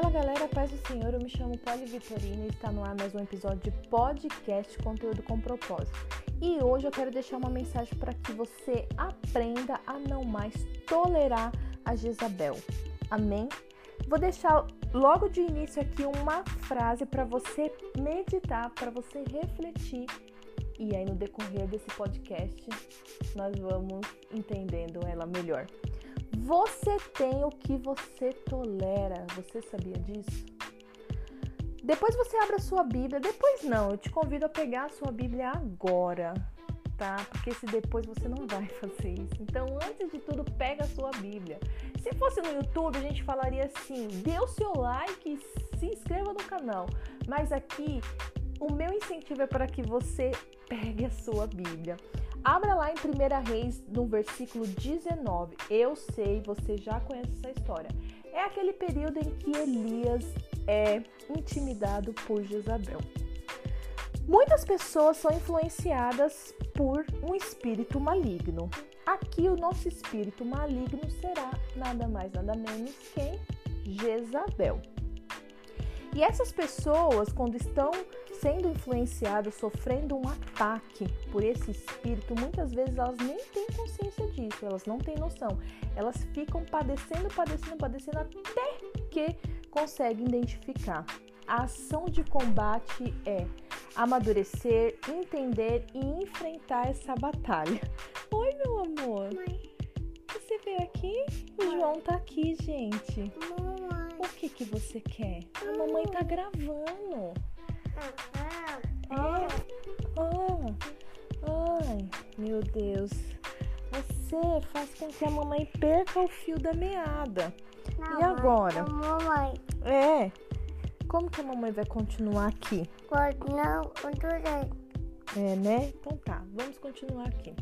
Fala galera, paz do Senhor, eu me chamo Poli Vitorina e está no ar mais um episódio de podcast Conteúdo com Propósito. E hoje eu quero deixar uma mensagem para que você aprenda a não mais tolerar a Jezabel. Amém? Vou deixar logo de início aqui uma frase para você meditar, para você refletir. E aí no decorrer desse podcast nós vamos entendendo ela melhor. Você tem o que você tolera. Você sabia disso? Depois você abre a sua Bíblia. Depois não, eu te convido a pegar a sua Bíblia agora, tá? Porque se depois você não vai fazer isso. Então, antes de tudo, pega a sua Bíblia. Se fosse no YouTube, a gente falaria assim: dê o seu like e se inscreva no canal. Mas aqui, o meu incentivo é para que você pegue a sua Bíblia. Abra lá em 1 Reis, no versículo 19. Eu sei, você já conhece essa história. É aquele período em que Elias é intimidado por Jezabel. Muitas pessoas são influenciadas por um espírito maligno. Aqui o nosso espírito maligno será nada mais nada menos que Jezabel. E essas pessoas, quando estão sendo influenciadas, sofrendo um ataque por esse espírito, muitas vezes elas nem têm consciência disso, elas não têm noção. Elas ficam padecendo, padecendo, padecendo até que conseguem identificar. A ação de combate é amadurecer, entender e enfrentar essa batalha. Oi, meu amor. Mãe. Você veio aqui? O João tá aqui, gente. Mamãe. O que que você quer? A mamãe tá gravando. Ah, Ah, ai, meu Deus. Você faz com que a mamãe perca o fio da meada. não, E agora? mãe, Mamãe, É. Como que a mamãe vai continuar aqui? não. É, né? Então tá, vamos continuar aqui.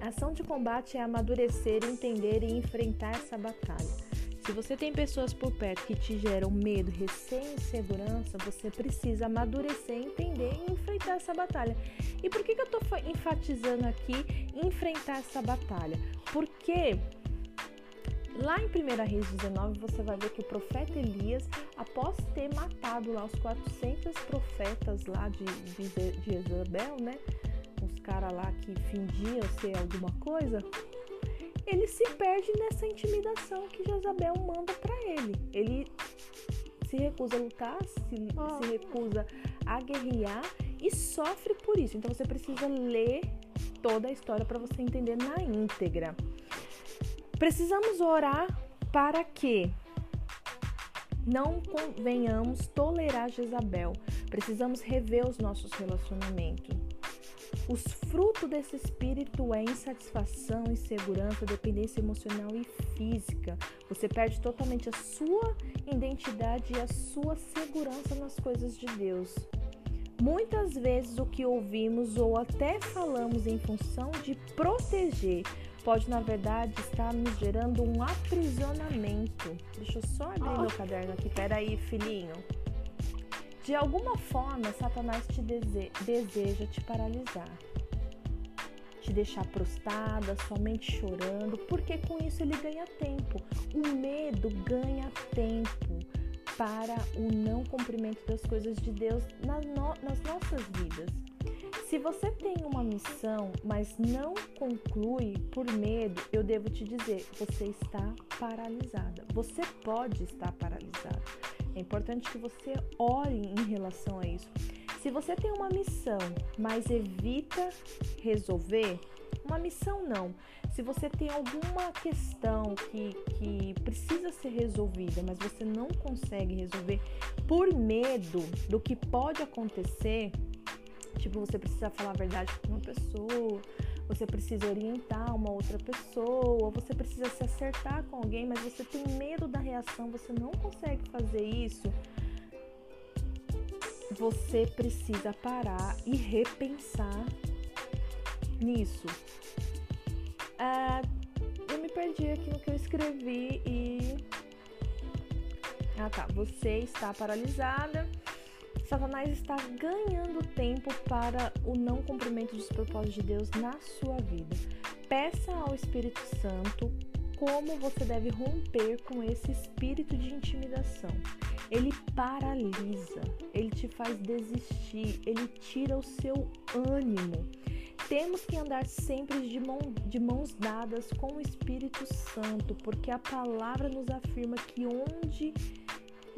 A ação de combate é amadurecer, entender e enfrentar essa batalha. Se você tem pessoas por perto que te geram medo, receio insegurança, você precisa amadurecer, entender e enfrentar essa batalha. E por que, que eu fa- enfatizando aqui enfrentar essa batalha? Porque lá em 1 Reis 19 você vai ver que o profeta Elias, após ter matado lá os 400 profetas lá de, de, de Jezabel, né? Os caras lá que fingiam ser alguma coisa, ele se perde nessa intimidação que Jezabel manda para ele. Ele se recusa a lutar, se, se recusa a guerrear e sofre por isso. Então você precisa ler toda a história para você entender na íntegra. Precisamos orar para que não venhamos tolerar Jezabel. Precisamos rever os nossos relacionamentos. Os frutos desse espírito é insatisfação, insegurança, dependência emocional e física. Você perde totalmente a sua identidade e a sua segurança nas coisas de Deus. Muitas vezes o que ouvimos ou até falamos em função de proteger pode, na verdade, estar nos gerando um aprisionamento. Deixa eu só abrir meu caderno aqui. Peraí, filhinho. De alguma forma, Satanás te dese deseja te paralisar, te deixar prostrada, somente chorando, porque com isso ele ganha tempo. O medo ganha tempo para o não cumprimento das coisas de Deus nas, no nas nossas vidas. Se você tem uma missão, mas não conclui por medo, eu devo te dizer, você está paralisada. Você pode estar paralisada. É importante que você ore em relação a isso. Se você tem uma missão, mas evita resolver, uma missão não. Se você tem alguma questão que, que precisa ser resolvida, mas você não consegue resolver por medo do que pode acontecer, tipo, você precisa falar a verdade com uma pessoa, você precisa orientar uma outra pessoa, você precisa se acertar com alguém, mas você tem medo da reação, você não consegue fazer isso. Você precisa parar e repensar nisso. Ah, eu me perdi aqui no que eu escrevi e. Ah tá, você está paralisada. Satanás está ganhando tempo para o não cumprimento dos propósitos de Deus na sua vida. Peça ao Espírito Santo como você deve romper com esse espírito de intimidação. Ele paralisa, ele te faz desistir, ele tira o seu ânimo. Temos que andar sempre de, mão, de mãos dadas com o Espírito Santo, porque a palavra nos afirma que onde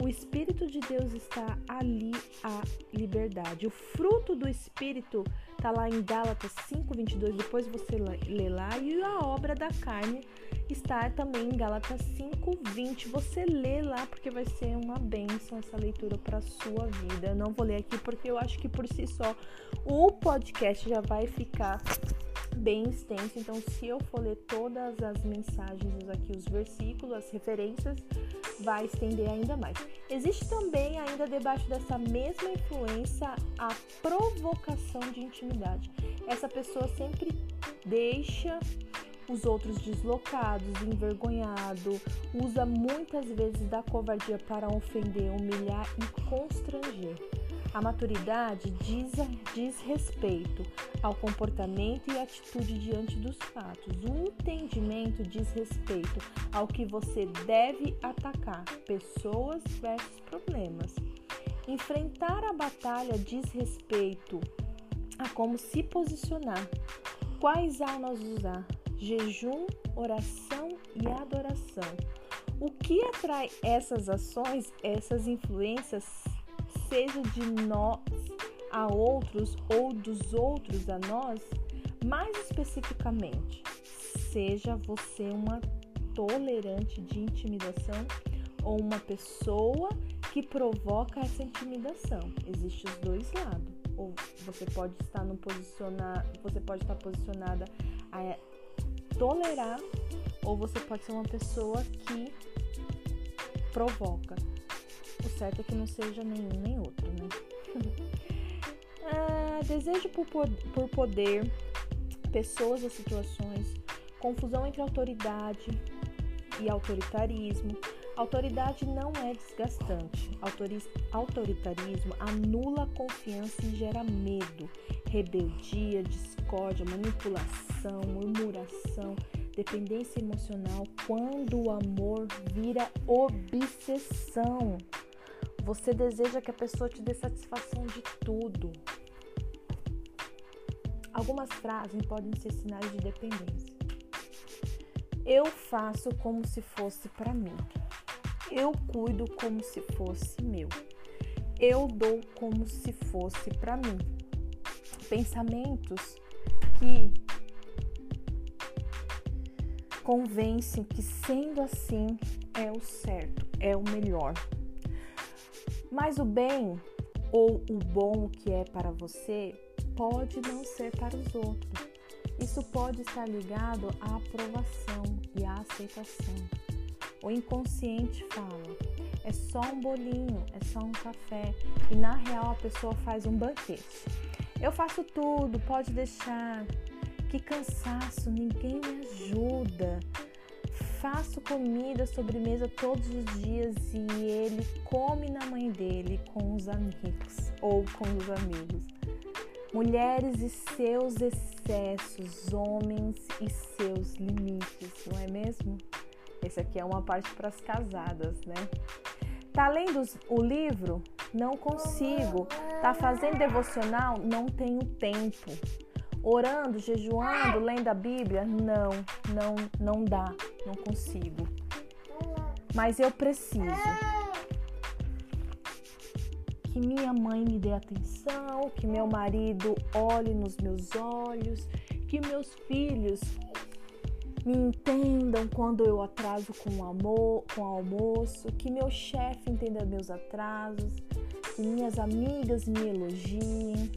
o Espírito de Deus está ali a liberdade. O fruto do Espírito está lá em Gálatas 5:22. Depois você lê lá e a obra da carne está também em Gálatas 5:20. Você lê lá porque vai ser uma bênção essa leitura para sua vida. Eu não vou ler aqui porque eu acho que por si só o podcast já vai ficar bem extenso. Então, se eu for ler todas as mensagens aqui, os versículos, as referências, vai estender ainda mais. Existe também, ainda debaixo dessa mesma influência, a provocação de intimidade. Essa pessoa sempre deixa os outros deslocados, envergonhado, usa muitas vezes da covardia para ofender, humilhar e constranger. A maturidade diz, diz respeito ao comportamento e atitude diante dos fatos. O entendimento diz respeito ao que você deve atacar, pessoas versus problemas. Enfrentar a batalha diz respeito a como se posicionar, quais almas usar, jejum, oração e adoração. O que atrai essas ações, essas influências seja de nós a outros ou dos outros a nós, mais especificamente, seja você uma tolerante de intimidação ou uma pessoa que provoca essa intimidação. Existem os dois lados. Ou você pode estar no posicionar, você pode estar posicionada a tolerar, ou você pode ser uma pessoa que provoca. Certo é que não seja nenhum nem outro, né? ah, desejo por, por poder, pessoas ou situações, confusão entre autoridade e autoritarismo. Autoridade não é desgastante. autoritarismo anula a confiança e gera medo, rebeldia, discórdia, manipulação, murmuração, dependência emocional. Quando o amor vira obsessão. Você deseja que a pessoa te dê satisfação de tudo. Algumas frases podem ser sinais de dependência. Eu faço como se fosse para mim. Eu cuido como se fosse meu. Eu dou como se fosse para mim. Pensamentos que convencem que sendo assim é o certo, é o melhor. Mas o bem ou o bom que é para você pode não ser para os outros. Isso pode estar ligado à aprovação e à aceitação. O inconsciente fala: é só um bolinho, é só um café, e na real a pessoa faz um banquete. Eu faço tudo, pode deixar. Que cansaço, ninguém me ajuda faço comida, sobremesa todos os dias e ele come na mãe dele com os amigos ou com os amigos. Mulheres e seus excessos, homens e seus limites, não é mesmo? Esse aqui é uma parte para as casadas, né? Tá lendo o livro? Não consigo. Tá fazendo devocional? Não tenho tempo orando, jejuando, lendo a Bíblia? Não, não, não dá, não consigo. Mas eu preciso que minha mãe me dê atenção, que meu marido olhe nos meus olhos, que meus filhos me entendam quando eu atraso com o, amor, com o almoço, que meu chefe entenda meus atrasos, que minhas amigas me elogiem,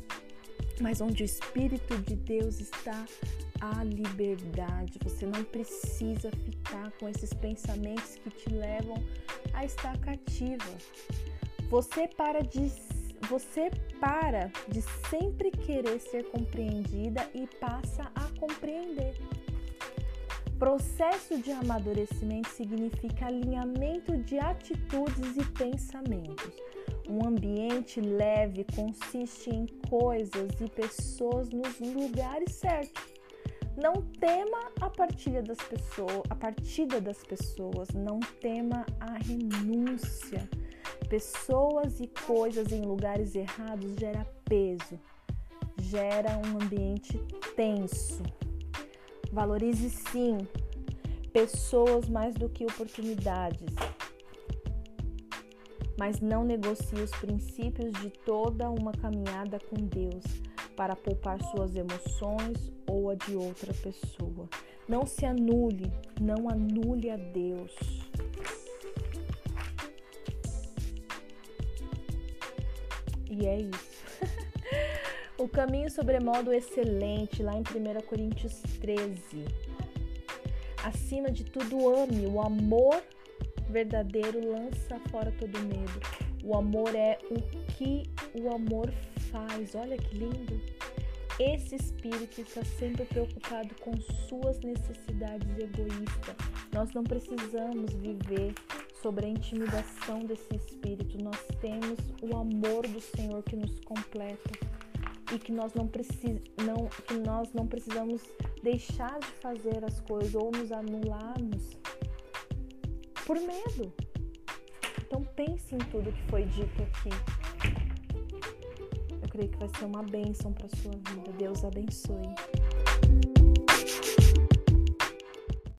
mas onde o Espírito de Deus está, a liberdade. Você não precisa ficar com esses pensamentos que te levam a estar cativa. Você para de você para de sempre querer ser compreendida e passa a compreender. Processo de amadurecimento significa alinhamento de atitudes e pensamentos. Um ambiente leve consiste em coisas e pessoas nos lugares certos. Não tema a partilha das pessoas, a partida das pessoas, não tema a renúncia. Pessoas e coisas em lugares errados gera peso, gera um ambiente tenso. Valorize sim pessoas mais do que oportunidades, mas não negocie os princípios de toda uma caminhada com Deus para poupar suas emoções ou a de outra pessoa. Não se anule, não anule a Deus. E é isso. o caminho sobremodo excelente, lá em 1 Coríntios 13. Acima de tudo, ame. O amor verdadeiro lança fora todo medo. O amor é o que o amor faz. Olha que lindo. Esse espírito está sempre preocupado com suas necessidades egoístas. Nós não precisamos viver sobre a intimidação desse espírito. Nós temos o amor do Senhor que nos completa e que nós não, precis, não, que nós não precisamos deixar de fazer as coisas ou nos anularmos por medo. Então pense em tudo que foi dito aqui creio que vai ser uma bênção para sua vida. Deus abençoe.